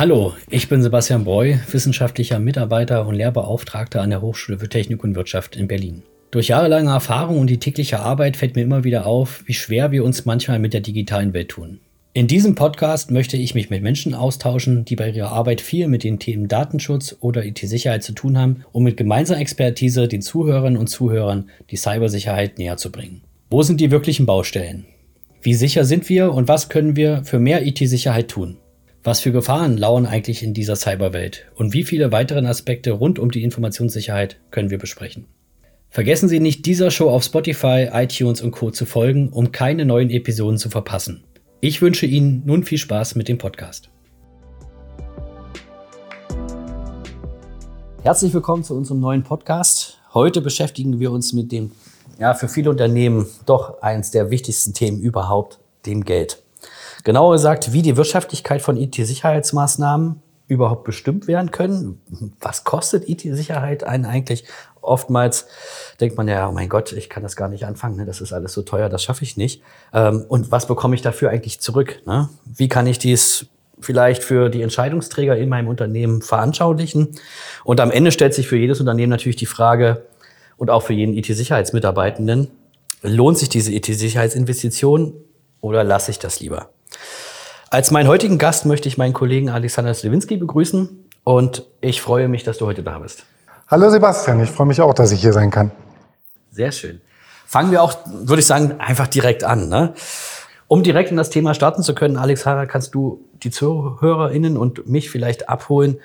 Hallo, ich bin Sebastian Breu, wissenschaftlicher Mitarbeiter und Lehrbeauftragter an der Hochschule für Technik und Wirtschaft in Berlin. Durch jahrelange Erfahrung und die tägliche Arbeit fällt mir immer wieder auf, wie schwer wir uns manchmal mit der digitalen Welt tun. In diesem Podcast möchte ich mich mit Menschen austauschen, die bei ihrer Arbeit viel mit den Themen Datenschutz oder IT-Sicherheit zu tun haben, um mit gemeinsamer Expertise den Zuhörerinnen und Zuhörern die Cybersicherheit näher zu bringen. Wo sind die wirklichen Baustellen? Wie sicher sind wir und was können wir für mehr IT-Sicherheit tun? Was für Gefahren lauern eigentlich in dieser Cyberwelt und wie viele weitere Aspekte rund um die Informationssicherheit können wir besprechen? Vergessen Sie nicht, dieser Show auf Spotify, iTunes und Co. zu folgen, um keine neuen Episoden zu verpassen. Ich wünsche Ihnen nun viel Spaß mit dem Podcast. Herzlich willkommen zu unserem neuen Podcast. Heute beschäftigen wir uns mit dem, ja, für viele Unternehmen doch eines der wichtigsten Themen überhaupt, dem Geld. Genauer gesagt, wie die Wirtschaftlichkeit von IT-Sicherheitsmaßnahmen überhaupt bestimmt werden können. Was kostet IT-Sicherheit einen eigentlich? Oftmals denkt man ja, oh mein Gott, ich kann das gar nicht anfangen, ne? das ist alles so teuer, das schaffe ich nicht. Ähm, und was bekomme ich dafür eigentlich zurück? Ne? Wie kann ich dies vielleicht für die Entscheidungsträger in meinem Unternehmen veranschaulichen? Und am Ende stellt sich für jedes Unternehmen natürlich die Frage, und auch für jeden IT-Sicherheitsmitarbeitenden, lohnt sich diese IT-Sicherheitsinvestition oder lasse ich das lieber? Als meinen heutigen Gast möchte ich meinen Kollegen Alexander Slewinski begrüßen und ich freue mich, dass du heute da bist. Hallo Sebastian, ich freue mich auch, dass ich hier sein kann. Sehr schön. Fangen wir auch, würde ich sagen, einfach direkt an. Ne? Um direkt in das Thema starten zu können, Alexander, kannst du die ZuhörerInnen und mich vielleicht abholen,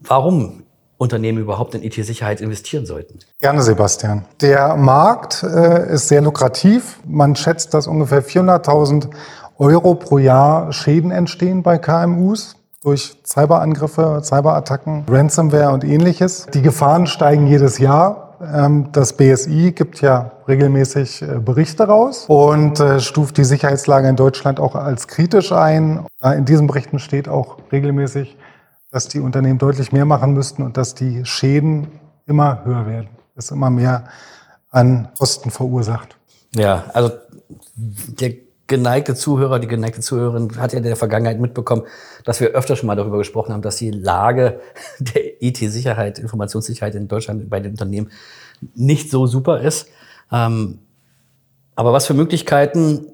warum Unternehmen überhaupt in IT-Sicherheit investieren sollten? Gerne, Sebastian. Der Markt äh, ist sehr lukrativ. Man schätzt, dass ungefähr 400.000 Euro pro Jahr Schäden entstehen bei KMUs durch Cyberangriffe, Cyberattacken, Ransomware und ähnliches. Die Gefahren steigen jedes Jahr. Ähm, das BSI gibt ja regelmäßig äh, Berichte raus und äh, stuft die Sicherheitslage in Deutschland auch als kritisch ein. In diesen Berichten steht auch regelmäßig, dass die Unternehmen deutlich mehr machen müssten und dass die Schäden immer höher werden, es immer mehr an Kosten verursacht. Ja, also der geneigte Zuhörer, die geneigte Zuhörerin hat ja in der Vergangenheit mitbekommen, dass wir öfter schon mal darüber gesprochen haben, dass die Lage der IT-Sicherheit, Informationssicherheit in Deutschland bei den Unternehmen nicht so super ist. Ähm, aber was für Möglichkeiten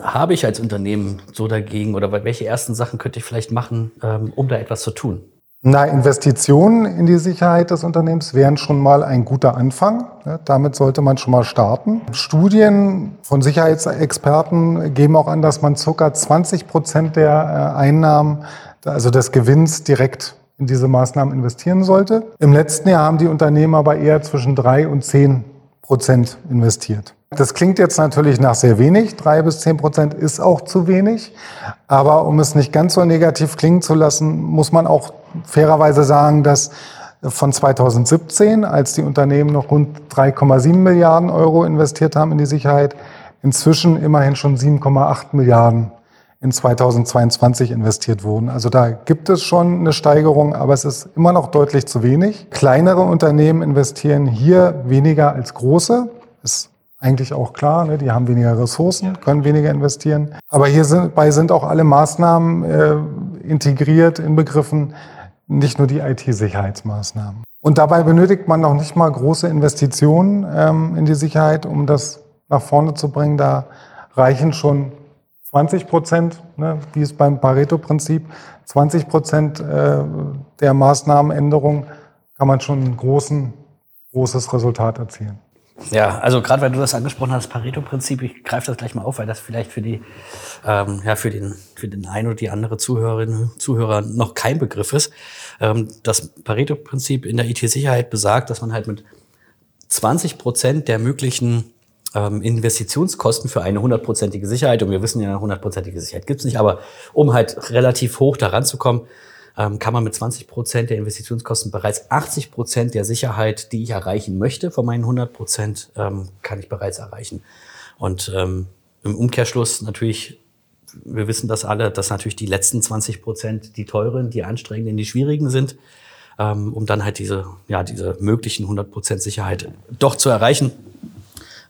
habe ich als Unternehmen so dagegen oder welche ersten Sachen könnte ich vielleicht machen, ähm, um da etwas zu tun? Na, Investitionen in die Sicherheit des Unternehmens wären schon mal ein guter Anfang. Damit sollte man schon mal starten. Studien von Sicherheitsexperten geben auch an, dass man ca. 20 Prozent der äh, Einnahmen, also des Gewinns direkt in diese Maßnahmen investieren sollte. Im letzten Jahr haben die Unternehmen aber eher zwischen drei und zehn Prozent investiert. Das klingt jetzt natürlich nach sehr wenig. Drei bis zehn Prozent ist auch zu wenig. Aber um es nicht ganz so negativ klingen zu lassen, muss man auch fairerweise sagen, dass von 2017, als die Unternehmen noch rund 3,7 Milliarden Euro investiert haben in die Sicherheit, inzwischen immerhin schon 7,8 Milliarden in 2022 investiert wurden. Also da gibt es schon eine Steigerung, aber es ist immer noch deutlich zu wenig. Kleinere Unternehmen investieren hier weniger als große. Ist eigentlich auch klar, ne? die haben weniger Ressourcen, können weniger investieren. Aber hierbei sind auch alle Maßnahmen äh, integriert, inbegriffen, nicht nur die IT-Sicherheitsmaßnahmen. Und dabei benötigt man noch nicht mal große Investitionen ähm, in die Sicherheit, um das nach vorne zu bringen. Da reichen schon 20 Prozent, ne, wie es beim Pareto-Prinzip, 20 Prozent äh, der Maßnahmenänderung kann man schon ein großen, großes Resultat erzielen. Ja, also gerade weil du das angesprochen hast, Pareto-Prinzip, ich greife das gleich mal auf, weil das vielleicht für die, ähm, ja, für den, für den einen oder die andere Zuhörerin, Zuhörer noch kein Begriff ist. Ähm, das Pareto-Prinzip in der IT-Sicherheit besagt, dass man halt mit 20 Prozent der möglichen ähm, Investitionskosten für eine hundertprozentige Sicherheit, und wir wissen ja, hundertprozentige Sicherheit gibt's nicht, aber um halt relativ hoch daran zu kommen, kann man mit 20 Prozent der Investitionskosten bereits 80 Prozent der Sicherheit, die ich erreichen möchte, von meinen 100 Prozent, ähm, kann ich bereits erreichen. Und ähm, im Umkehrschluss natürlich, wir wissen das alle, dass natürlich die letzten 20 Prozent die teuren, die anstrengenden, die schwierigen sind, ähm, um dann halt diese, ja, diese möglichen 100 Prozent Sicherheit doch zu erreichen.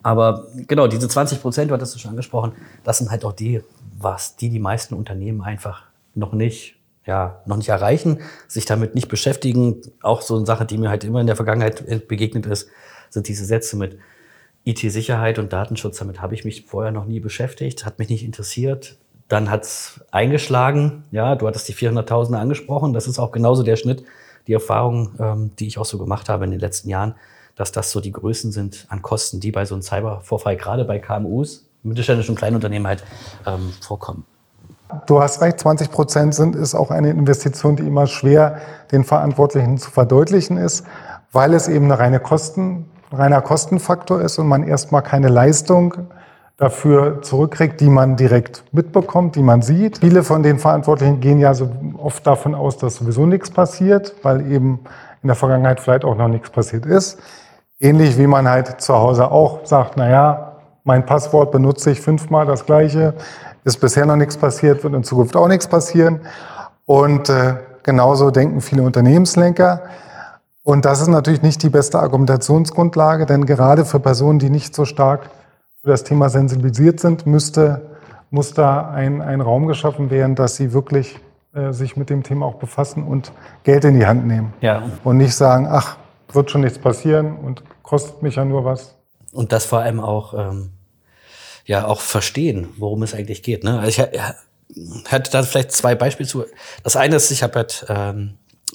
Aber genau, diese 20 Prozent, du hattest du schon angesprochen, das sind halt auch die, was die die meisten Unternehmen einfach noch nicht ja, noch nicht erreichen, sich damit nicht beschäftigen. Auch so eine Sache, die mir halt immer in der Vergangenheit begegnet ist, sind diese Sätze mit IT-Sicherheit und Datenschutz. Damit habe ich mich vorher noch nie beschäftigt, hat mich nicht interessiert. Dann hat's eingeschlagen. Ja, du hattest die 400.000 angesprochen. Das ist auch genauso der Schnitt, die Erfahrung, ähm, die ich auch so gemacht habe in den letzten Jahren, dass das so die Größen sind an Kosten, die bei so einem Cybervorfall, gerade bei KMUs, mittelständischen und kleinen Unternehmen halt ähm, vorkommen. Du hast recht, 20 Prozent sind, ist auch eine Investition, die immer schwer den Verantwortlichen zu verdeutlichen ist, weil es eben eine reine Kosten, reiner Kostenfaktor ist und man erstmal keine Leistung dafür zurückkriegt, die man direkt mitbekommt, die man sieht. Viele von den Verantwortlichen gehen ja so oft davon aus, dass sowieso nichts passiert, weil eben in der Vergangenheit vielleicht auch noch nichts passiert ist. Ähnlich wie man halt zu Hause auch sagt, na ja, mein Passwort benutze ich fünfmal das gleiche, ist bisher noch nichts passiert, wird in Zukunft auch nichts passieren. Und äh, genauso denken viele Unternehmenslenker. Und das ist natürlich nicht die beste Argumentationsgrundlage, denn gerade für Personen, die nicht so stark für das Thema sensibilisiert sind, müsste, muss da ein, ein Raum geschaffen werden, dass sie wirklich äh, sich mit dem Thema auch befassen und Geld in die Hand nehmen. Ja. Und nicht sagen, ach, wird schon nichts passieren und kostet mich ja nur was. Und das vor allem auch ähm, ja auch verstehen, worum es eigentlich geht. Ne? Also ich hatte da vielleicht zwei Beispiele zu. Das eine ist, ich habe halt ähm,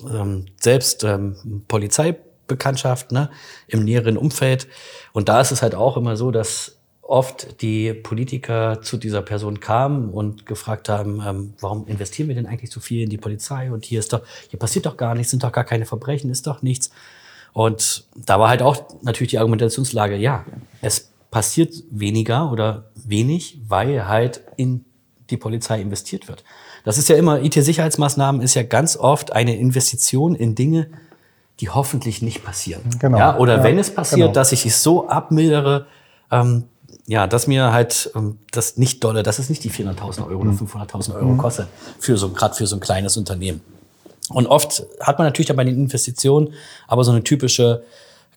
ähm, selbst ähm, Polizeibekanntschaft ne, im näheren Umfeld. Und da ist es halt auch immer so, dass oft die Politiker zu dieser Person kamen und gefragt haben, ähm, warum investieren wir denn eigentlich so viel in die Polizei? Und hier ist doch, hier passiert doch gar nichts, sind doch gar keine Verbrechen, ist doch nichts. Und da war halt auch natürlich die Argumentationslage, ja, es passiert weniger oder wenig, weil halt in die Polizei investiert wird. Das ist ja immer, IT-Sicherheitsmaßnahmen ist ja ganz oft eine Investition in Dinge, die hoffentlich nicht passieren. Genau. Ja, oder ja, wenn es passiert, genau. dass ich es so abmildere, ähm, ja, dass mir halt ähm, das nicht dolle, dass es nicht die 400.000 Euro mhm. oder 500.000 Euro mhm. kostet, für so, gerade für so ein kleines Unternehmen. Und oft hat man natürlich dann bei den Investitionen aber so eine typische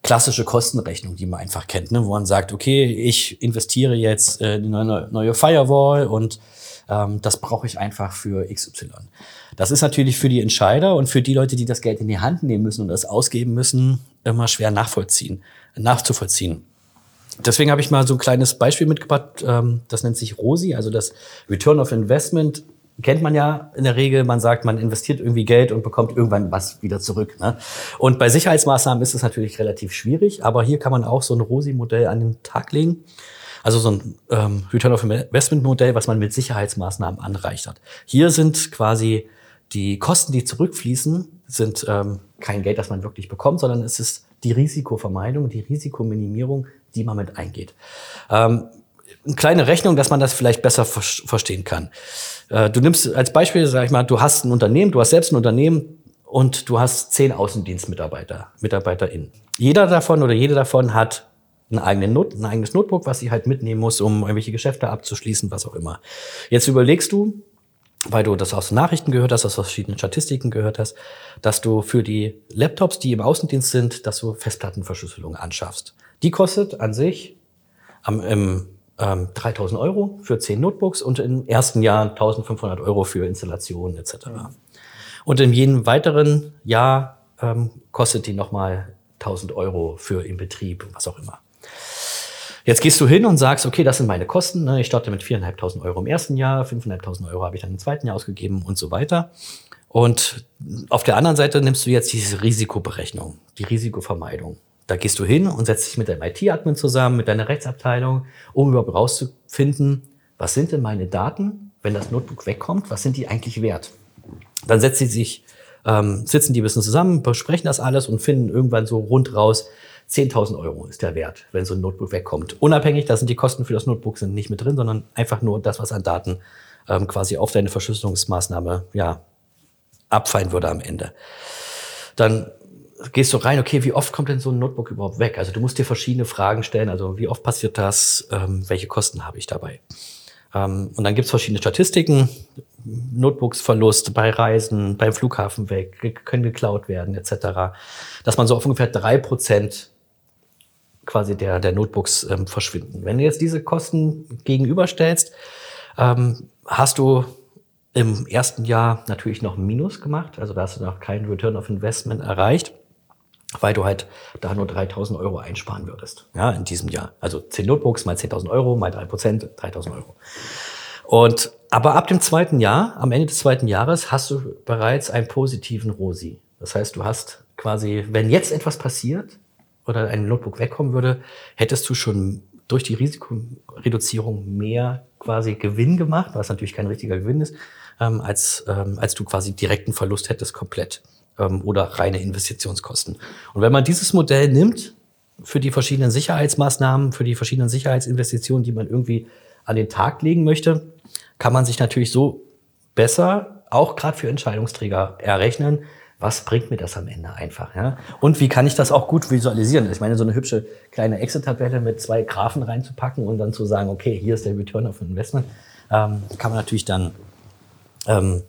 klassische Kostenrechnung, die man einfach kennt, ne? wo man sagt, okay, ich investiere jetzt äh, in eine neue Firewall und ähm, das brauche ich einfach für XY. Das ist natürlich für die Entscheider und für die Leute, die das Geld in die Hand nehmen müssen und das ausgeben müssen, immer schwer nachvollziehen, nachzuvollziehen. Deswegen habe ich mal so ein kleines Beispiel mitgebracht, ähm, das nennt sich ROSI, also das Return of Investment kennt man ja in der Regel. Man sagt, man investiert irgendwie Geld und bekommt irgendwann was wieder zurück. Ne? Und bei Sicherheitsmaßnahmen ist es natürlich relativ schwierig, aber hier kann man auch so ein ROSI-Modell an den Tag legen. Also so ein ähm, Return of Investment Modell, was man mit Sicherheitsmaßnahmen anreichert. Hier sind quasi die Kosten, die zurückfließen, sind ähm, kein Geld, das man wirklich bekommt, sondern es ist die Risikovermeidung, die Risikominimierung, die man mit eingeht. Ähm, eine kleine Rechnung, dass man das vielleicht besser verstehen kann. Äh, du nimmst als Beispiel, sag ich mal, du hast ein Unternehmen, du hast selbst ein Unternehmen und du hast zehn Außendienstmitarbeiter, MitarbeiterInnen. Jeder davon oder jede davon hat einen eigenen Not, ein eigenes Notebook, was sie halt mitnehmen muss, um irgendwelche Geschäfte abzuschließen, was auch immer. Jetzt überlegst du, weil du das aus Nachrichten gehört hast, aus verschiedenen Statistiken gehört hast, dass du für die Laptops, die im Außendienst sind, dass du Festplattenverschlüsselung anschaffst. Die kostet an sich am, im ähm, 3000 Euro für 10 Notebooks und im ersten Jahr 1500 Euro für Installationen etc. Und in jedem weiteren Jahr ähm, kostet die nochmal 1000 Euro für im Betrieb, was auch immer. Jetzt gehst du hin und sagst, okay, das sind meine Kosten. Ne? Ich starte mit 4.500 Euro im ersten Jahr, 5.500 Euro habe ich dann im zweiten Jahr ausgegeben und so weiter. Und auf der anderen Seite nimmst du jetzt diese Risikoberechnung, die Risikovermeidung. Da gehst du hin und setzt dich mit deinem IT-Admin zusammen, mit deiner Rechtsabteilung, um überhaupt rauszufinden, was sind denn meine Daten, wenn das Notebook wegkommt, was sind die eigentlich wert? Dann setzt sie sich, ähm, sitzen die ein bisschen zusammen, besprechen das alles und finden irgendwann so rund raus, 10.000 Euro ist der Wert, wenn so ein Notebook wegkommt. Unabhängig, da sind die Kosten für das Notebook sind nicht mit drin, sondern einfach nur das, was an Daten ähm, quasi auf deine Verschlüsselungsmaßnahme ja, abfallen würde am Ende. Dann gehst du rein, okay, wie oft kommt denn so ein Notebook überhaupt weg? Also du musst dir verschiedene Fragen stellen, also wie oft passiert das, ähm, welche Kosten habe ich dabei? Ähm, und dann gibt's verschiedene Statistiken, Notebooksverlust bei Reisen, beim Flughafen weg, können geklaut werden, etc. Dass man so auf ungefähr drei Prozent quasi der, der Notebooks ähm, verschwinden. Wenn du jetzt diese Kosten gegenüberstellst, ähm, hast du im ersten Jahr natürlich noch ein Minus gemacht. Also da hast du noch keinen Return of Investment erreicht, weil du halt da nur 3000 Euro einsparen würdest. Ja, in diesem Jahr. Also 10 Notebooks mal 10.000 Euro mal 3 Prozent, 3000 Euro. Und, aber ab dem zweiten Jahr, am Ende des zweiten Jahres, hast du bereits einen positiven ROSI. Das heißt, du hast quasi, wenn jetzt etwas passiert oder ein Notebook wegkommen würde, hättest du schon durch die Risikoreduzierung mehr quasi Gewinn gemacht, was natürlich kein richtiger Gewinn ist, ähm, als, ähm, als du quasi direkten Verlust hättest komplett ähm, oder reine Investitionskosten. Und wenn man dieses Modell nimmt für die verschiedenen Sicherheitsmaßnahmen, für die verschiedenen Sicherheitsinvestitionen, die man irgendwie an den Tag legen möchte, kann man sich natürlich so besser, auch gerade für Entscheidungsträger, errechnen, was bringt mir das am Ende einfach? Ja? Und wie kann ich das auch gut visualisieren? Ich meine, so eine hübsche kleine Excel-Tabelle mit zwei Graphen reinzupacken und dann zu sagen, okay, hier ist der Return of Investment, ähm, kann man natürlich dann ähm,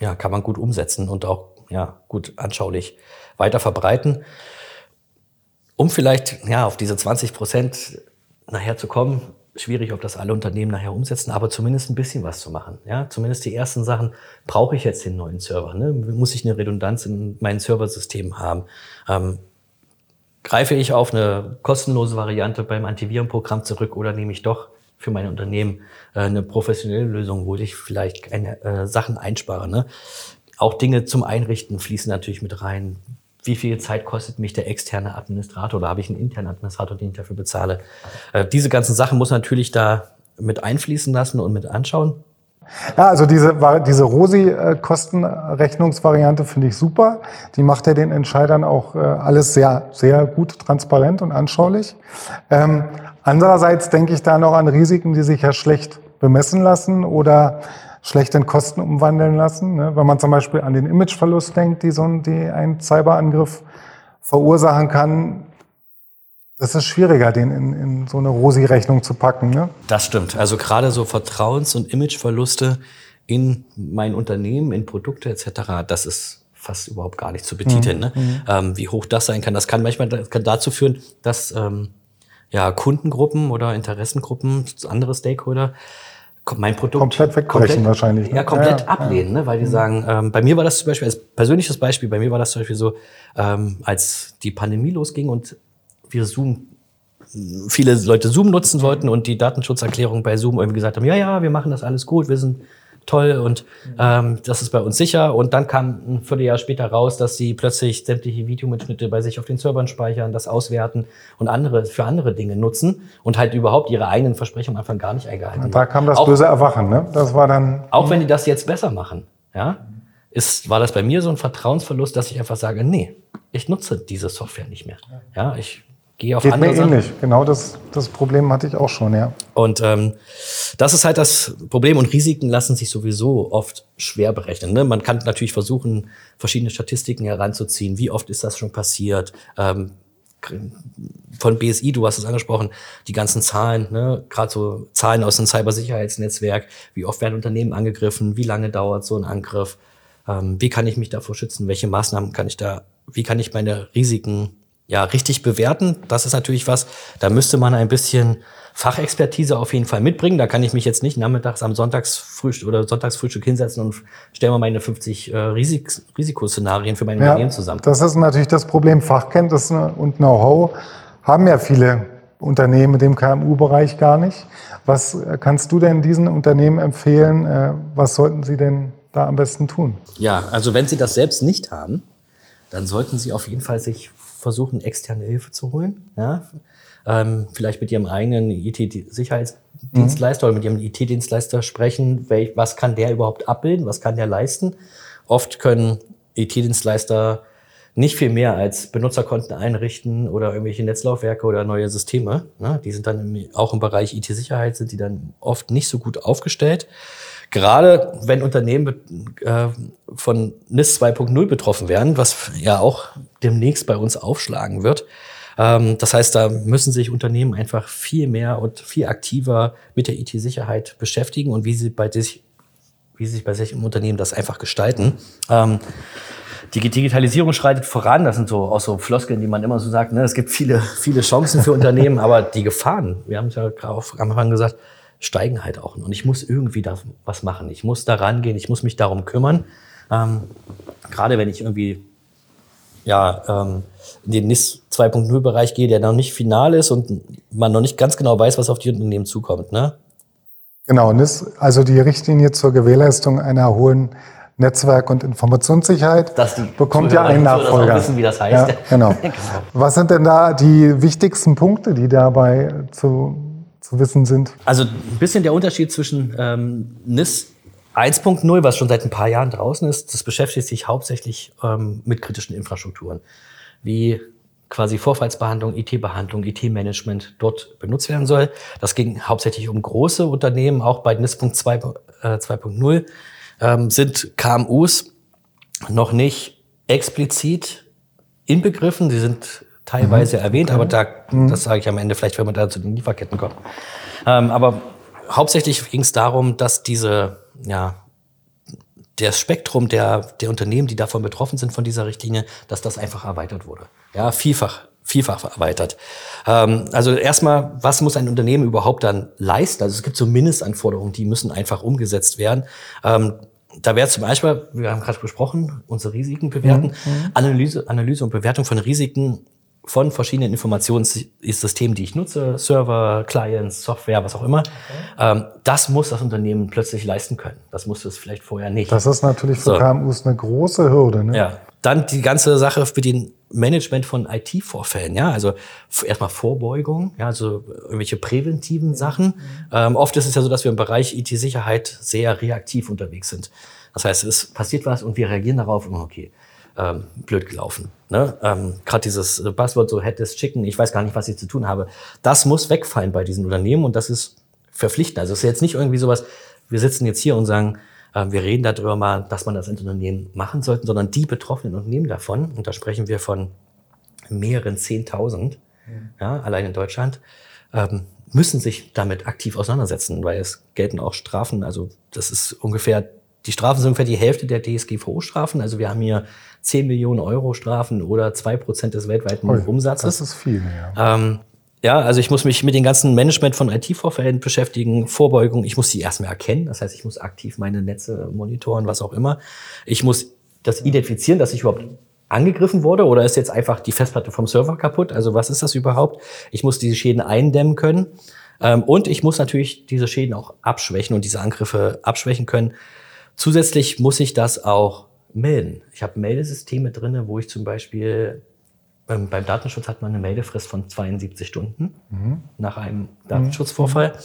ja, kann man gut umsetzen und auch ja, gut anschaulich weiter verbreiten. Um vielleicht ja, auf diese 20 Prozent nachher zu kommen, schwierig, ob das alle Unternehmen nachher umsetzen, aber zumindest ein bisschen was zu machen. Ja, zumindest die ersten Sachen. Brauche ich jetzt den neuen Server? Ne? Muss ich eine Redundanz in meinem Serversystem haben? Ähm, greife ich auf eine kostenlose Variante beim Antivirenprogramm zurück oder nehme ich doch für mein Unternehmen äh, eine professionelle Lösung, wo ich vielleicht keine äh, Sachen einspare? Ne? Auch Dinge zum Einrichten fließen natürlich mit rein wie viel Zeit kostet mich der externe Administrator oder habe ich einen internen Administrator, den ich dafür bezahle. Äh, diese ganzen Sachen muss natürlich da mit einfließen lassen und mit anschauen. Ja, also diese, diese ROSI-Kostenrechnungsvariante finde ich super. Die macht ja den Entscheidern auch äh, alles sehr, sehr gut transparent und anschaulich. Ähm, andererseits denke ich da noch an Risiken, die sich ja schlecht bemessen lassen oder schlecht in Kosten umwandeln lassen. Ne? Wenn man zum Beispiel an den Imageverlust denkt, die so ein, die ein Cyberangriff verursachen kann, das ist schwieriger, den in, in so eine Rosi-Rechnung zu packen. Ne? Das stimmt. Also gerade so Vertrauens- und Imageverluste in mein Unternehmen, in Produkte etc., das ist fast überhaupt gar nicht zu betiteln. Mhm. Ne? Mhm. Ähm, wie hoch das sein kann, das kann manchmal das kann dazu führen, dass ähm, ja, Kundengruppen oder Interessengruppen, andere Stakeholder mein Produkt komplett wegbrechen komplett, wahrscheinlich. Ne? Ja, komplett ja, ablehnen, ja. Ne? weil die mhm. sagen, ähm, bei mir war das zum Beispiel, als persönliches Beispiel, bei mir war das zum Beispiel so, ähm, als die Pandemie losging und wir Zoom, viele Leute Zoom nutzen wollten und die Datenschutzerklärung bei Zoom irgendwie gesagt haben, ja, ja, wir machen das alles gut, wir sind toll und ähm, das ist bei uns sicher. Und dann kam ein Vierteljahr später raus, dass sie plötzlich sämtliche Videomitschnitte bei sich auf den Servern speichern, das auswerten und andere für andere Dinge nutzen und halt überhaupt ihre eigenen Versprechungen einfach gar nicht eingehalten haben. Da kam das auch, böse Erwachen, ne? Das war dann. Auch wenn die das jetzt besser machen, ja, ist, war das bei mir so ein Vertrauensverlust, dass ich einfach sage, nee, ich nutze diese Software nicht mehr. Ja, ich gehe auf Geht andere mir Sachen. ähnlich. Genau das, das Problem hatte ich auch schon, ja. Und ähm, das ist halt das Problem. Und Risiken lassen sich sowieso oft schwer berechnen. Ne? Man kann natürlich versuchen, verschiedene Statistiken heranzuziehen. Wie oft ist das schon passiert? Ähm, von BSI, du hast es angesprochen, die ganzen Zahlen, ne? gerade so Zahlen aus dem Cybersicherheitsnetzwerk, wie oft werden Unternehmen angegriffen, wie lange dauert so ein Angriff, ähm, wie kann ich mich davor schützen, welche Maßnahmen kann ich da, wie kann ich meine Risiken ja, richtig bewerten. Das ist natürlich was, da müsste man ein bisschen Fachexpertise auf jeden Fall mitbringen. Da kann ich mich jetzt nicht nachmittags am Sonntagsfrühstück oder Sonntagsfrühstück hinsetzen und stellen wir meine 50 äh, Risik Risikoszenarien für mein ja, Unternehmen zusammen. Das ist natürlich das Problem. Fachkenntnisse und Know-how haben ja viele Unternehmen im KMU-Bereich gar nicht. Was kannst du denn diesen Unternehmen empfehlen? Äh, was sollten sie denn da am besten tun? Ja, also wenn sie das selbst nicht haben, dann sollten sie auf jeden Fall sich versuchen, externe Hilfe zu holen. Ja? Ähm, vielleicht mit ihrem eigenen IT-Sicherheitsdienstleister mhm. oder mit ihrem IT-Dienstleister sprechen, welch, was kann der überhaupt abbilden, was kann der leisten. Oft können IT-Dienstleister nicht viel mehr als Benutzerkonten einrichten oder irgendwelche Netzlaufwerke oder neue Systeme. Ne? Die sind dann im, auch im Bereich IT-Sicherheit sind die dann oft nicht so gut aufgestellt. Gerade wenn Unternehmen äh, von NIS 2.0 betroffen werden, was ja auch demnächst bei uns aufschlagen wird. Ähm, das heißt, da müssen sich Unternehmen einfach viel mehr und viel aktiver mit der IT-Sicherheit beschäftigen und wie sie bei sich, wie sie sich bei sich im Unternehmen das einfach gestalten. Ähm, die Digitalisierung schreitet voran. Das sind so auch so Floskeln, die man immer so sagt. Ne? Es gibt viele, viele Chancen für Unternehmen, aber die Gefahren, wir haben es ja gerade am Anfang gesagt, steigen halt auch. Und ich muss irgendwie da was machen. Ich muss da rangehen, ich muss mich darum kümmern. Ähm, gerade wenn ich irgendwie ja, ähm, in den NIS 2.0 Bereich gehe, der noch nicht final ist und man noch nicht ganz genau weiß, was auf die Unternehmen zukommt. Ne? Genau, NIS, also die Richtlinie zur Gewährleistung einer hohen Netzwerk- und Informationssicherheit bekommt ja einen Nachfolger. wissen, wie das heißt. Ja, genau. genau. Was sind denn da die wichtigsten Punkte, die dabei zu, zu wissen sind? Also ein bisschen der Unterschied zwischen ähm, NIS 1.0, was schon seit ein paar Jahren draußen ist, das beschäftigt sich hauptsächlich ähm, mit kritischen Infrastrukturen, wie quasi Vorfallsbehandlung, IT-Behandlung, IT-Management dort benutzt werden soll. Das ging hauptsächlich um große Unternehmen, auch bei NIS 2.0 äh, ähm, sind KMUs noch nicht explizit inbegriffen. Sie sind teilweise mhm. erwähnt, aber da, mhm. das sage ich am Ende vielleicht, wenn wir da zu den Lieferketten kommen. Ähm, aber hauptsächlich ging es darum, dass diese, ja, das Spektrum der, der Unternehmen, die davon betroffen sind von dieser Richtlinie, dass das einfach erweitert wurde. Ja, vielfach vielfach erweitert. Ähm, also erstmal, was muss ein Unternehmen überhaupt dann leisten? Also es gibt so Mindestanforderungen, die müssen einfach umgesetzt werden. Ähm, da wäre zum Beispiel, wir haben gerade besprochen, unsere Risiken bewerten, mhm. mhm. Analyse, Analyse und Bewertung von Risiken von verschiedenen Informationssystemen, die ich nutze, Server, Clients, Software, was auch immer. Okay. Ähm, das muss das Unternehmen plötzlich leisten können. Das musste es vielleicht vorher nicht. Das ist natürlich für so. KMUs eine große Hürde. Ne? Ja, dann die ganze Sache für den Management von IT-Vorfällen, ja, also erstmal Vorbeugung, ja, also irgendwelche präventiven Sachen. Mhm. Ähm, oft ist es ja so, dass wir im Bereich IT-Sicherheit sehr reaktiv unterwegs sind. Das heißt, es passiert was und wir reagieren darauf und okay, ähm, blöd gelaufen. Ne? Ähm, Gerade dieses Buzzword so Head is Chicken, ich weiß gar nicht, was ich zu tun habe. Das muss wegfallen bei diesen Unternehmen und das ist verpflichtend. Also es ist jetzt nicht irgendwie sowas, wir sitzen jetzt hier und sagen, ähm, wir reden darüber mal, dass man das in Unternehmen machen sollte, sondern die betroffenen Unternehmen davon, und da sprechen wir von mehreren Zehntausend, mhm. ja, allein in Deutschland, ähm, müssen sich damit aktiv auseinandersetzen, weil es gelten auch Strafen. Also das ist ungefähr, die Strafen sind ungefähr die Hälfte der DSGVO-Strafen. Also wir haben hier 10 Millionen Euro Strafen oder zwei Prozent des weltweiten Ui, Umsatzes. Das ist viel, ja. Ähm, ja, also ich muss mich mit dem ganzen Management von IT-Vorfällen beschäftigen, Vorbeugung. Ich muss sie erstmal erkennen. Das heißt, ich muss aktiv meine Netze monitoren, was auch immer. Ich muss das identifizieren, dass ich überhaupt angegriffen wurde oder ist jetzt einfach die Festplatte vom Server kaputt? Also was ist das überhaupt? Ich muss diese Schäden eindämmen können. Ähm, und ich muss natürlich diese Schäden auch abschwächen und diese Angriffe abschwächen können. Zusätzlich muss ich das auch melden. Ich habe Meldesysteme drinne, wo ich zum Beispiel ähm, beim Datenschutz hat man eine Meldefrist von 72 Stunden mhm. nach einem Datenschutzvorfall.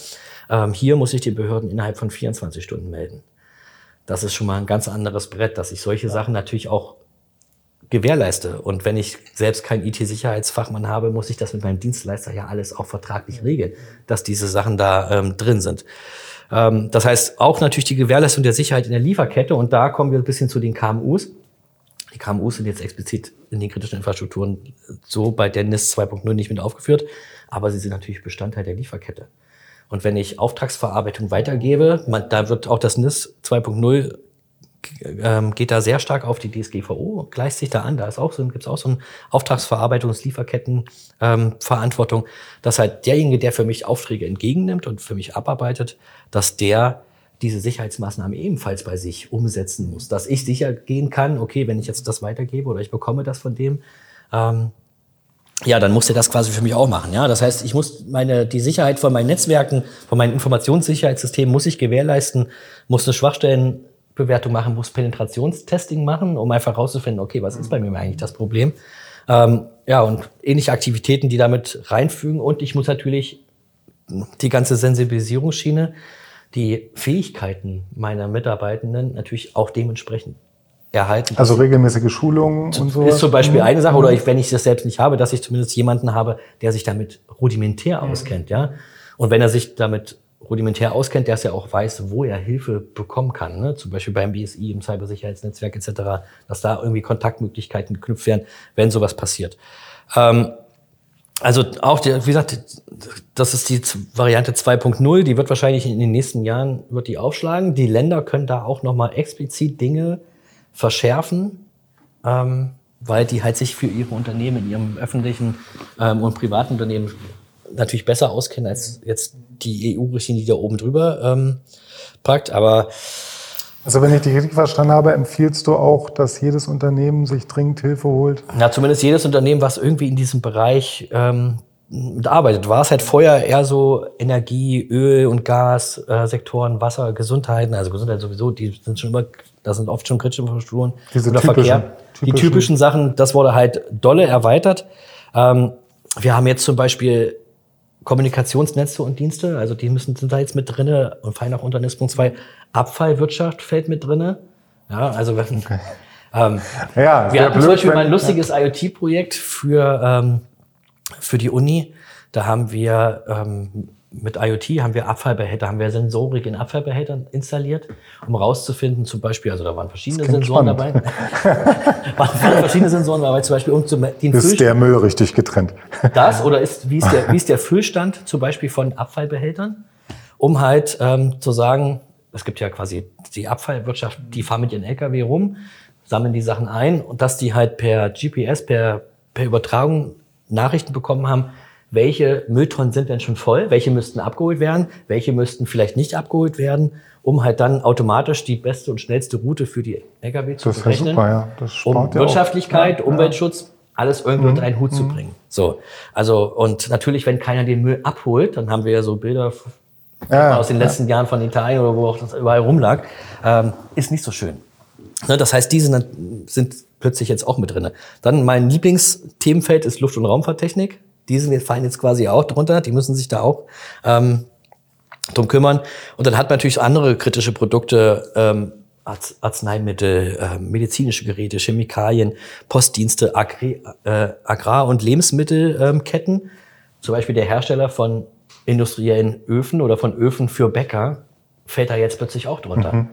Mhm. hier muss ich die Behörden innerhalb von 24 Stunden melden. Das ist schon mal ein ganz anderes Brett, dass ich solche ja. Sachen natürlich auch gewährleiste. Und wenn ich selbst kein IT-Sicherheitsfachmann habe, muss ich das mit meinem Dienstleister ja alles auch vertraglich regeln, dass diese Sachen da ähm, drin sind. Ähm, das heißt auch natürlich die Gewährleistung der Sicherheit in der Lieferkette. Und da kommen wir ein bisschen zu den KMUs. Die KMUs sind jetzt explizit in den kritischen Infrastrukturen so bei der NIS 2.0 nicht mit aufgeführt, aber sie sind natürlich Bestandteil der Lieferkette. Und wenn ich Auftragsverarbeitung weitergebe, man, da wird auch das NIS 2.0 ähm, geht da sehr stark auf die DSGVO, gleicht sich da an. Da so, gibt es auch so eine Auftragsverarbeitungs-Lieferketten-Verantwortung, ähm, dass halt derjenige, der für mich Aufträge entgegennimmt und für mich abarbeitet, dass der diese Sicherheitsmaßnahmen ebenfalls bei sich umsetzen muss. Dass ich sicher gehen kann, okay, wenn ich jetzt das weitergebe oder ich bekomme das von dem, ähm, ja, dann muss er das quasi für mich auch machen. Ja, das heißt, ich muss meine die Sicherheit von meinen Netzwerken, von meinen Informationssicherheitssystemen muss ich gewährleisten, muss eine Schwachstellenbewertung machen, muss Penetrationstesting machen, um einfach herauszufinden, okay, was ist bei mir eigentlich das Problem? Ähm, ja, und ähnliche Aktivitäten, die damit reinfügen. Und ich muss natürlich die ganze Sensibilisierungsschiene die Fähigkeiten meiner Mitarbeitenden natürlich auch dementsprechend erhalten. Also regelmäßige Schulungen und so. Ist zum Beispiel eine Sache, oder ich, wenn ich das selbst nicht habe, dass ich zumindest jemanden habe, der sich damit rudimentär auskennt, ja. Und wenn er sich damit rudimentär auskennt, der es ja auch weiß, wo er Hilfe bekommen kann, ne? zum Beispiel beim BSI, im Cybersicherheitsnetzwerk etc., dass da irgendwie Kontaktmöglichkeiten geknüpft werden, wenn sowas passiert. Ähm, also auch, die, wie gesagt, das ist die Variante 2.0, die wird wahrscheinlich in den nächsten Jahren wird die aufschlagen. Die Länder können da auch nochmal explizit Dinge verschärfen, ähm, weil die halt sich für ihre Unternehmen, in ihrem öffentlichen ähm, und privaten Unternehmen natürlich besser auskennen als jetzt die EU-Richtlinie, die da oben drüber ähm, packt. Aber also wenn ich dich richtig verstanden habe, empfiehlst du auch, dass jedes Unternehmen sich dringend Hilfe holt? Ja, zumindest jedes Unternehmen, was irgendwie in diesem Bereich ähm, arbeitet. War es halt vorher eher so Energie, Öl und Gassektoren, äh, Wasser, Gesundheit, also Gesundheit sowieso, die sind schon immer, das sind oft schon kritische Infrastrukturen. Diese oder typischen, Verkehr. Typischen. Die typischen Sachen, das wurde halt dolle erweitert. Ähm, wir haben jetzt zum Beispiel Kommunikationsnetze und Dienste, also die müssen sind da jetzt mit drinne und fallen auch unter NIS 2. Abfallwirtschaft fällt mit drinne. Ja, also wenn, okay. ähm, ja, wir hatten blöd, zum Beispiel mal ein lustiges ja. IoT-Projekt für, ähm, für die Uni. Da haben wir ähm, mit IoT haben wir Abfallbehälter, haben wir Sensorik in Abfallbehältern installiert, um rauszufinden, zum Beispiel, also da waren verschiedene Sensoren spannend. dabei. waren verschiedene Sensoren dabei, zum Beispiel, um zum, den Ist Füllstand, der Müll richtig getrennt? Das oder ist, wie ist der, wie ist der Füllstand zum Beispiel von Abfallbehältern, um halt ähm, zu sagen, es gibt ja quasi die Abfallwirtschaft, die fahren mit ihren LKW rum, sammeln die Sachen ein und dass die halt per GPS, per, per Übertragung Nachrichten bekommen haben, welche Mülltonnen sind denn schon voll, welche müssten abgeholt werden, welche müssten vielleicht nicht abgeholt werden, um halt dann automatisch die beste und schnellste Route für die Lkw zu das berechnen. Super, ja. Das um ja Wirtschaftlichkeit, ja, Umweltschutz, alles irgendwie mhm. unter einen Hut mhm. zu bringen. So, also und natürlich, wenn keiner den Müll abholt, dann haben wir ja so Bilder ja, aus den letzten Jahren von Italien oder wo auch das überall rumlag, ähm, ist nicht so schön. Ne, das heißt, diese sind plötzlich jetzt auch mit drinne. Dann mein Lieblingsthemenfeld ist Luft- und Raumfahrttechnik die sind fallen jetzt quasi auch drunter, die müssen sich da auch ähm, drum kümmern. Und dann hat man natürlich andere kritische Produkte, ähm, Arzneimittel, äh, medizinische Geräte, Chemikalien, Postdienste, Agri äh, Agrar- und Lebensmittelketten. Ähm, Zum Beispiel der Hersteller von industriellen Öfen oder von Öfen für Bäcker fällt da jetzt plötzlich auch drunter. Mhm.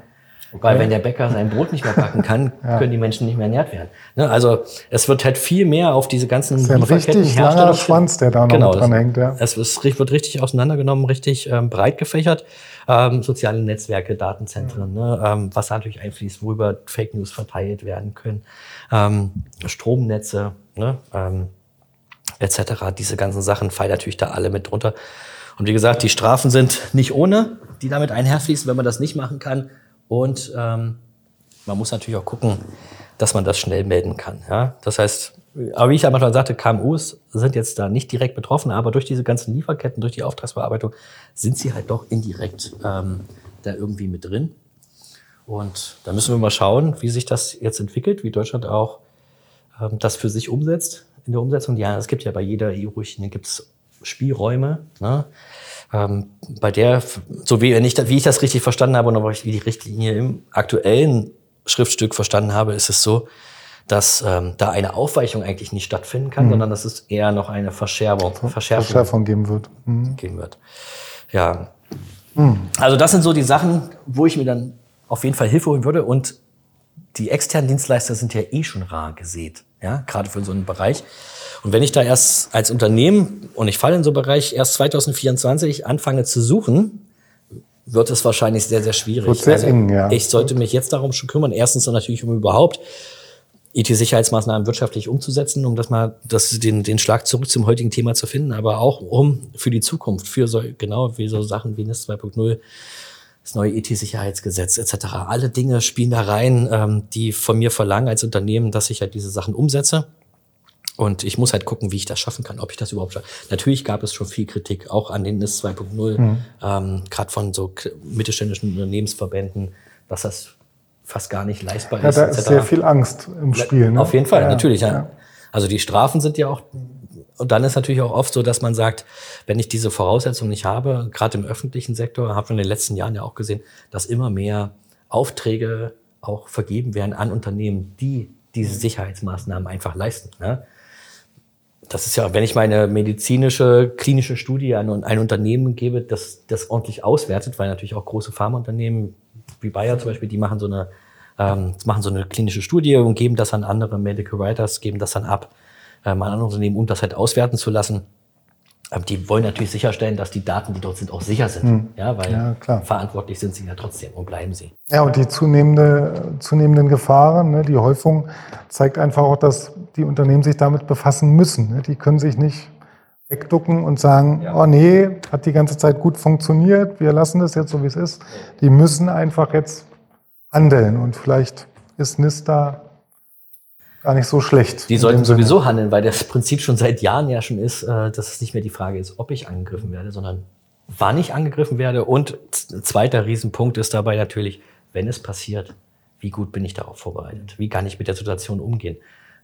Okay. Weil wenn der Bäcker sein Brot nicht mehr backen kann, ja. können die Menschen nicht mehr ernährt werden. Ne? Also es wird halt viel mehr auf diese ganzen das ist ein richtig langer Schwanz, der da noch genau, dran hängt. Ja. Es wird richtig auseinandergenommen, richtig ähm, breit gefächert. Ähm, soziale Netzwerke, Datenzentren, ja. ne? ähm, was natürlich einfließt, worüber Fake News verteilt werden können, ähm, Stromnetze, ne? ähm, etc. Diese ganzen Sachen fallen natürlich da alle mit drunter. Und wie gesagt, die Strafen sind nicht ohne, die damit einherfließen, wenn man das nicht machen kann und ähm, man muss natürlich auch gucken, dass man das schnell melden kann. Ja? Das heißt, aber wie ich ja manchmal sagte, KMUs sind jetzt da nicht direkt betroffen, aber durch diese ganzen Lieferketten, durch die Auftragsbearbeitung sind sie halt doch indirekt ähm, da irgendwie mit drin. Und da müssen wir mal schauen, wie sich das jetzt entwickelt, wie Deutschland auch ähm, das für sich umsetzt in der Umsetzung. Ja, es gibt ja bei jeder EU-Richtlinie gibt's Spielräume. Ne? Ähm, bei der, so wie, ich, wie ich das richtig verstanden habe und wie die Richtlinie im aktuellen Schriftstück verstanden habe, ist es so, dass ähm, da eine Aufweichung eigentlich nicht stattfinden kann, mhm. sondern dass es eher noch eine Verschärfung, Verschärfung, Verschärfung geben wird. Mhm. Geben wird. Ja. Mhm. Also das sind so die Sachen, wo ich mir dann auf jeden Fall Hilfe holen würde. Und die externen Dienstleister sind ja eh schon rar gesät, ja, gerade für so einen Bereich. Und wenn ich da erst als Unternehmen, und ich falle in so einen Bereich, erst 2024 anfange zu suchen, wird es wahrscheinlich sehr, sehr schwierig. Sehr also, eng, ja. Ich sollte mich jetzt darum schon kümmern. Erstens natürlich, um überhaupt IT-Sicherheitsmaßnahmen wirtschaftlich umzusetzen, um das mal, das, den, den Schlag zurück zum heutigen Thema zu finden, aber auch um für die Zukunft, für so, genau wie so Sachen wie NIS 2.0, das neue IT-Sicherheitsgesetz etc. Alle Dinge spielen da rein, ähm, die von mir verlangen als Unternehmen, dass ich halt diese Sachen umsetze. Und ich muss halt gucken, wie ich das schaffen kann, ob ich das überhaupt schaffe. Natürlich gab es schon viel Kritik, auch an den NIS 2.0, mhm. ähm, gerade von so mittelständischen Unternehmensverbänden, dass das fast gar nicht leistbar ist. Ja, da ist sehr viel Angst im Spiel. Ne? Auf jeden Fall, ja, natürlich. Ja. Also die Strafen sind ja auch, und dann ist natürlich auch oft so, dass man sagt, wenn ich diese Voraussetzungen nicht habe, gerade im öffentlichen Sektor, haben wir in den letzten Jahren ja auch gesehen, dass immer mehr Aufträge auch vergeben werden an Unternehmen, die diese Sicherheitsmaßnahmen einfach leisten. Ne? das ist ja, wenn ich meine medizinische, klinische Studie an ein Unternehmen gebe, das das ordentlich auswertet, weil natürlich auch große Pharmaunternehmen wie Bayer zum Beispiel, die machen so eine, ähm, machen so eine klinische Studie und geben das an andere Medical Writers, geben das dann ab ähm, an andere Unternehmen, um das halt auswerten zu lassen. Aber die wollen natürlich sicherstellen, dass die Daten, die dort sind, auch sicher sind. Hm. Ja, weil ja, verantwortlich sind sie ja trotzdem und bleiben sie. Ja, und die zunehmende, zunehmenden Gefahren, ne, die Häufung zeigt einfach auch, dass die Unternehmen sich damit befassen müssen. Ne? Die können sich nicht wegducken und sagen, ja. oh nee, hat die ganze Zeit gut funktioniert, wir lassen das jetzt so, wie es ist. Die müssen einfach jetzt handeln und vielleicht ist Nista gar nicht so schlecht. Die sollten sowieso handeln, weil das Prinzip schon seit Jahren ja schon ist, äh, dass es nicht mehr die Frage ist, ob ich angegriffen werde, sondern wann ich angegriffen werde. Und zweiter Riesenpunkt ist dabei natürlich, wenn es passiert, wie gut bin ich darauf vorbereitet? Wie kann ich mit der Situation umgehen?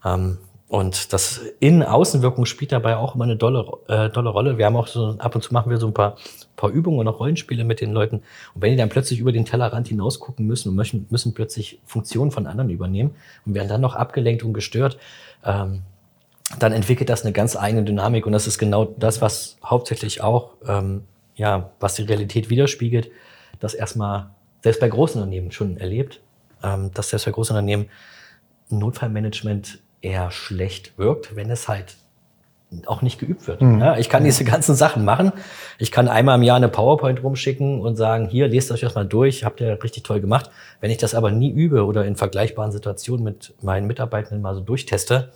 Ähm, und das Innen-Außenwirkung spielt dabei auch immer eine dolle, äh, dolle Rolle. Wir haben auch so, ab und zu machen wir so ein paar, paar Übungen und auch Rollenspiele mit den Leuten. Und wenn die dann plötzlich über den Tellerrand hinaus gucken müssen und möchten, müssen plötzlich Funktionen von anderen übernehmen und werden dann noch abgelenkt und gestört, ähm, dann entwickelt das eine ganz eigene Dynamik. Und das ist genau das, was hauptsächlich auch, ähm, ja, was die Realität widerspiegelt, dass erstmal selbst bei großen Unternehmen schon erlebt, ähm, dass selbst bei großen Unternehmen Notfallmanagement eher schlecht wirkt, wenn es halt auch nicht geübt wird. Mhm. Ja, ich kann diese ganzen Sachen machen. Ich kann einmal im Jahr eine PowerPoint rumschicken und sagen, hier, lest euch das mal durch, habt ihr richtig toll gemacht. Wenn ich das aber nie übe oder in vergleichbaren Situationen mit meinen Mitarbeitenden mal so durchteste,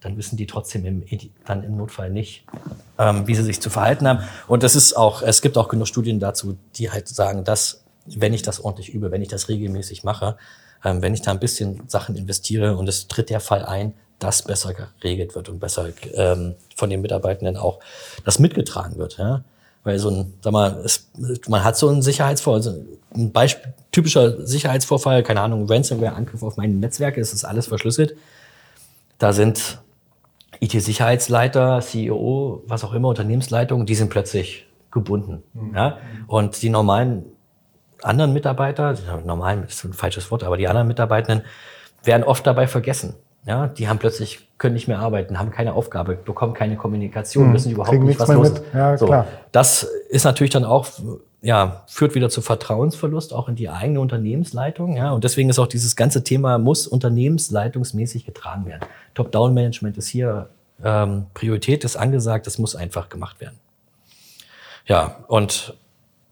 dann wissen die trotzdem im, dann im Notfall nicht, ähm, wie sie sich zu verhalten haben. Und das ist auch, es gibt auch genug Studien dazu, die halt sagen, dass, wenn ich das ordentlich übe, wenn ich das regelmäßig mache, ähm, wenn ich da ein bisschen Sachen investiere und es tritt der Fall ein, dass besser geregelt wird und besser ähm, von den Mitarbeitenden auch das mitgetragen wird. Ja? Weil so ein, sag mal, es, man hat so einen Sicherheitsvorfall, also ein Beispiel, typischer Sicherheitsvorfall, keine Ahnung, Ransomware-Angriff auf meine Netzwerke, es ist alles verschlüsselt. Da sind IT-Sicherheitsleiter, CEO, was auch immer, Unternehmensleitung, die sind plötzlich gebunden. Mhm. Ja? Und die normalen anderen Mitarbeiter, normal ist ein falsches Wort, aber die anderen Mitarbeitenden werden oft dabei vergessen. Ja, die haben plötzlich, können nicht mehr arbeiten, haben keine Aufgabe, bekommen keine Kommunikation, hm, wissen überhaupt nicht, was los ist. Ja, so, klar. Das ist natürlich dann auch, ja, führt wieder zu Vertrauensverlust, auch in die eigene Unternehmensleitung. Ja, und deswegen ist auch dieses ganze Thema, muss unternehmensleitungsmäßig getragen werden. Top-Down-Management ist hier ähm, Priorität, ist angesagt, das muss einfach gemacht werden. Ja, und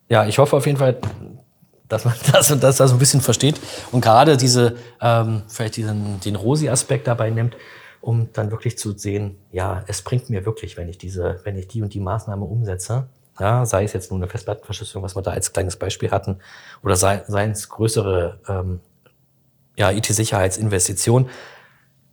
ja, ich hoffe auf jeden Fall, dass man das und das so ein bisschen versteht und gerade diese, ähm, vielleicht diesen, den Rosi-Aspekt dabei nimmt, um dann wirklich zu sehen, ja, es bringt mir wirklich, wenn ich diese, wenn ich die und die Maßnahme umsetze, ja, sei es jetzt nur eine Festplattenverschlüsselung, was wir da als kleines Beispiel hatten, oder sei, seien es größere ähm, ja, IT-Sicherheitsinvestitionen,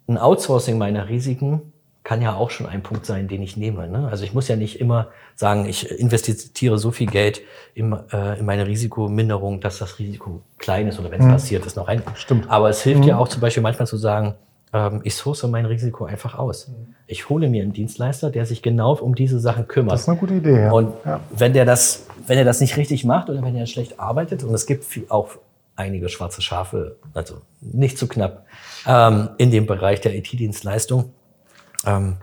ein Outsourcing meiner Risiken kann ja auch schon ein Punkt sein, den ich nehme. Ne? Also ich muss ja nicht immer sagen, ich investiere so viel Geld in, äh, in meine Risikominderung, dass das Risiko klein ist oder wenn es mhm. passiert, ist noch ein. Stimmt. Aber es hilft mhm. ja auch zum Beispiel manchmal zu sagen, ähm, ich source mein Risiko einfach aus. Mhm. Ich hole mir einen Dienstleister, der sich genau um diese Sachen kümmert. Das ist eine gute Idee. Ja. Und ja. wenn der das, wenn er das nicht richtig macht oder wenn er schlecht arbeitet, und es gibt viel, auch einige schwarze Schafe, also nicht zu knapp, ähm, in dem Bereich der IT-Dienstleistung, ähm,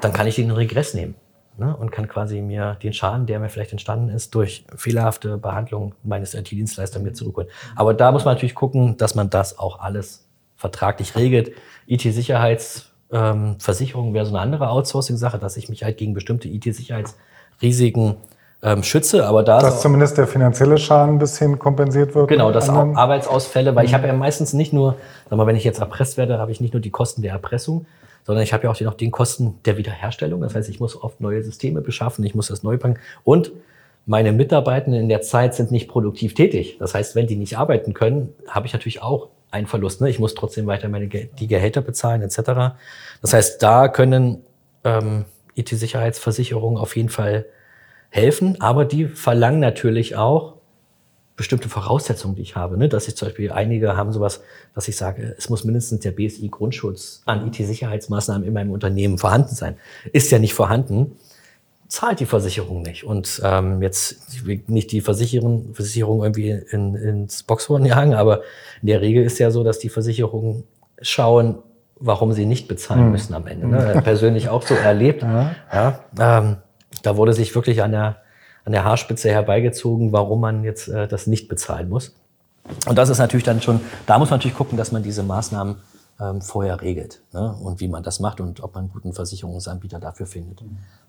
dann kann ich den Regress nehmen ne, und kann quasi mir den Schaden, der mir vielleicht entstanden ist, durch fehlerhafte Behandlung meines IT-Dienstleisters mir zurückholen. Aber da muss man natürlich gucken, dass man das auch alles vertraglich regelt. IT-Sicherheitsversicherung ähm, wäre so eine andere Outsourcing-Sache, dass ich mich halt gegen bestimmte IT-Sicherheitsrisiken ähm, schütze, aber da dass zumindest der finanzielle Schaden ein bisschen kompensiert wird. Genau, das auch Arbeitsausfälle, weil mhm. ich habe ja meistens nicht nur, sag mal, wenn ich jetzt erpresst werde, habe ich nicht nur die Kosten der Erpressung, sondern ich habe ja auch noch den Kosten der Wiederherstellung. Das heißt, ich muss oft neue Systeme beschaffen, ich muss das neu packen und meine Mitarbeitenden in der Zeit sind nicht produktiv tätig. Das heißt, wenn die nicht arbeiten können, habe ich natürlich auch einen Verlust. Ne? Ich muss trotzdem weiter meine die Gehälter bezahlen etc. Das heißt, da können ähm, IT-Sicherheitsversicherungen auf jeden Fall helfen, aber die verlangen natürlich auch bestimmte Voraussetzungen, die ich habe. Ne? Dass ich zum Beispiel, einige haben sowas, dass ich sage, es muss mindestens der BSI-Grundschutz an IT-Sicherheitsmaßnahmen in meinem Unternehmen vorhanden sein. Ist ja nicht vorhanden, zahlt die Versicherung nicht. Und ähm, jetzt nicht die Versicherung, Versicherung irgendwie in, ins Boxhorn jagen, aber in der Regel ist ja so, dass die Versicherungen schauen, warum sie nicht bezahlen hm. müssen am Ende. Ne? Persönlich auch so erlebt. Ja. ja ähm, da wurde sich wirklich an der an der Haarspitze herbeigezogen, warum man jetzt äh, das nicht bezahlen muss. Und das ist natürlich dann schon, da muss man natürlich gucken, dass man diese Maßnahmen ähm, vorher regelt ne? und wie man das macht und ob man einen guten Versicherungsanbieter dafür findet,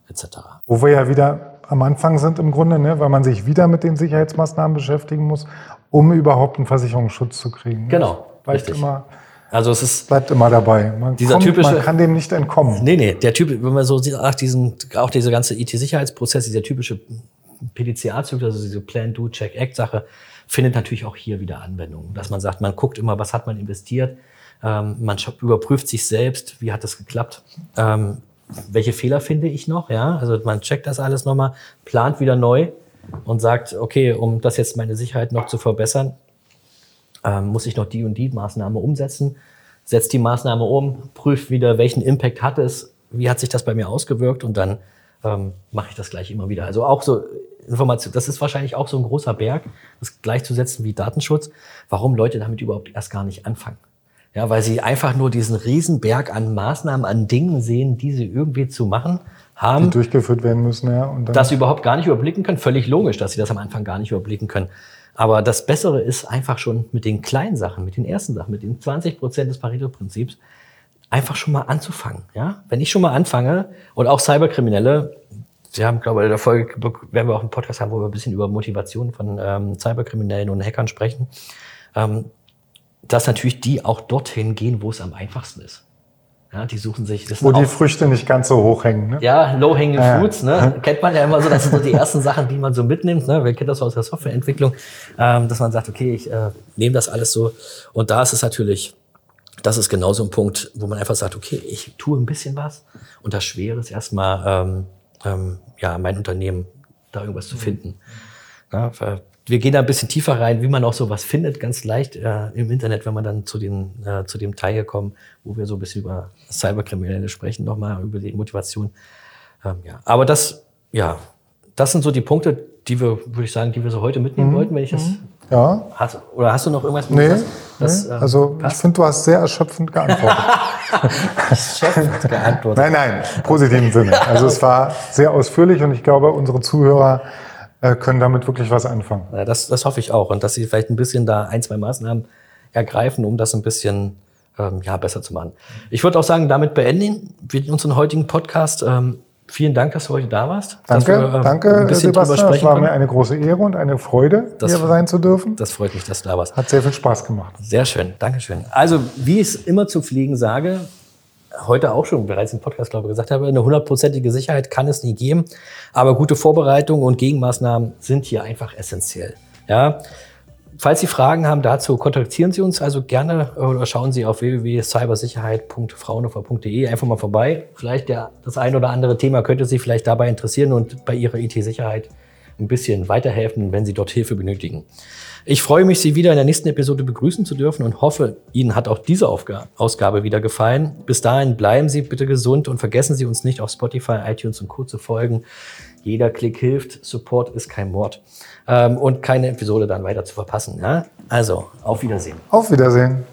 etc. Wo wir ja wieder am Anfang sind im Grunde, ne? weil man sich wieder mit den Sicherheitsmaßnahmen beschäftigen muss, um überhaupt einen Versicherungsschutz zu kriegen. Genau. Reicht immer Also es ist Bleibt immer dabei. Man, Dieser kommt, typische- man kann dem nicht entkommen. Nee, nee, der Typ, wenn man so sieht, ach, diesen, auch dieser ganze IT-Sicherheitsprozess, dieser typische PDCA-Zyklus, also diese Plan, Do, Check, Act-Sache, findet natürlich auch hier wieder Anwendung. Dass man sagt, man guckt immer, was hat man investiert, ähm, man überprüft sich selbst, wie hat das geklappt, ähm, welche Fehler finde ich noch, ja, also man checkt das alles nochmal, plant wieder neu und sagt, okay, um das jetzt meine Sicherheit noch zu verbessern, ähm, muss ich noch die und die Maßnahme umsetzen, setzt die Maßnahme um, prüft wieder, welchen Impact hat es, wie hat sich das bei mir ausgewirkt und dann ähm, mache ich das gleich immer wieder. Also auch so Information, das ist wahrscheinlich auch so ein großer Berg, das gleichzusetzen wie Datenschutz, warum Leute damit überhaupt erst gar nicht anfangen. Ja, weil sie einfach nur diesen Riesenberg an Maßnahmen, an Dingen sehen, die sie irgendwie zu machen haben Die durchgeführt werden müssen, ja. Und dann das überhaupt gar nicht überblicken können. Völlig logisch, dass sie das am Anfang gar nicht überblicken können. Aber das Bessere ist einfach schon mit den kleinen Sachen, mit den ersten Sachen, mit den 20 Prozent des Pareto-Prinzips, einfach schon mal anzufangen. Ja? Wenn ich schon mal anfange und auch Cyberkriminelle, Sie haben, glaube ich, in der Folge werden wir auch einen Podcast haben, wo wir ein bisschen über Motivation von ähm, Cyberkriminellen und Hackern sprechen, ähm, dass natürlich die auch dorthin gehen, wo es am einfachsten ist. Ja, die suchen sich, das wo die auch- Früchte nicht ganz so hoch hängen. Ne? ja, low-hanging Ja. fruits, ne? Kennt man ja immer so, das sind so die ersten Sachen, die man so mitnimmt, ne? Wer kennt das so aus der Softwareentwicklung, ähm, dass man sagt, okay, ich äh, nehme das alles so. Und da ist es natürlich, das ist genau so ein Punkt, wo man einfach sagt, okay, ich tue ein bisschen was. Und das Schwere ist erstmal, ähm, ähm, ja, mein Unternehmen da irgendwas zu finden. Ja, wir gehen da ein bisschen tiefer rein, wie man auch sowas findet, ganz leicht äh, im Internet, wenn man dann zu, den, äh, zu dem Teil kommen, wo wir so ein bisschen über Cyberkriminelle sprechen, nochmal über die Motivation. Ähm, ja. Aber das, ja, das sind so die Punkte, die wir, würde ich sagen, die wir so heute mitnehmen wollten, wenn ich das. Ja. Hast, oder hast du noch irgendwas? Nee, das, das, nee. äh, also ich finde, du hast sehr erschöpfend geantwortet. Chef geantwortet. nein, nein, im positiven Sinne. Also es war sehr ausführlich und ich glaube, unsere Zuhörer äh, können damit wirklich was anfangen. Ja, das, das hoffe ich auch. Und dass sie vielleicht ein bisschen da ein, zwei Maßnahmen ergreifen, um das ein bisschen ähm, ja, besser zu machen. Ich würde auch sagen, damit beenden wir unseren heutigen Podcast. Ähm, vielen Dank, dass du heute da warst. Danke, wir, äh, danke, ein bisschen Sebastian. Es war mir konnten. eine große Ehre und eine Freude, Das- hier sein zu dürfen. Das freut mich, dass du da warst. Hat sehr viel Spaß gemacht. Sehr schön, Dankeschön. Also, wie ich es immer zu fliegen sage, heute auch schon bereits im Podcast, glaube ich, gesagt habe, eine hundertprozentige Sicherheit kann es nie geben. Aber gute Vorbereitung und Gegenmaßnahmen sind hier einfach essentiell. Ja. Falls Sie Fragen haben dazu, kontaktieren Sie uns also gerne oder schauen Sie auf www.cybersicherheit.fraunhofer.de einfach mal vorbei. Vielleicht der, das ein oder andere Thema könnte Sie vielleicht dabei interessieren und bei Ihrer IT-Sicherheit ein bisschen weiterhelfen, wenn Sie dort Hilfe benötigen. Ich freue mich, Sie wieder in der nächsten Episode begrüßen zu dürfen und hoffe, Ihnen hat auch diese Ausgabe wieder gefallen. Bis dahin bleiben Sie bitte gesund und vergessen Sie uns nicht auf Spotify, iTunes und Co. zu folgen. Jeder Klick hilft, Support ist kein Mord. Ähm, und keine Episode dann weiter zu verpassen. Ja? Also, auf Wiedersehen. Auf Wiedersehen.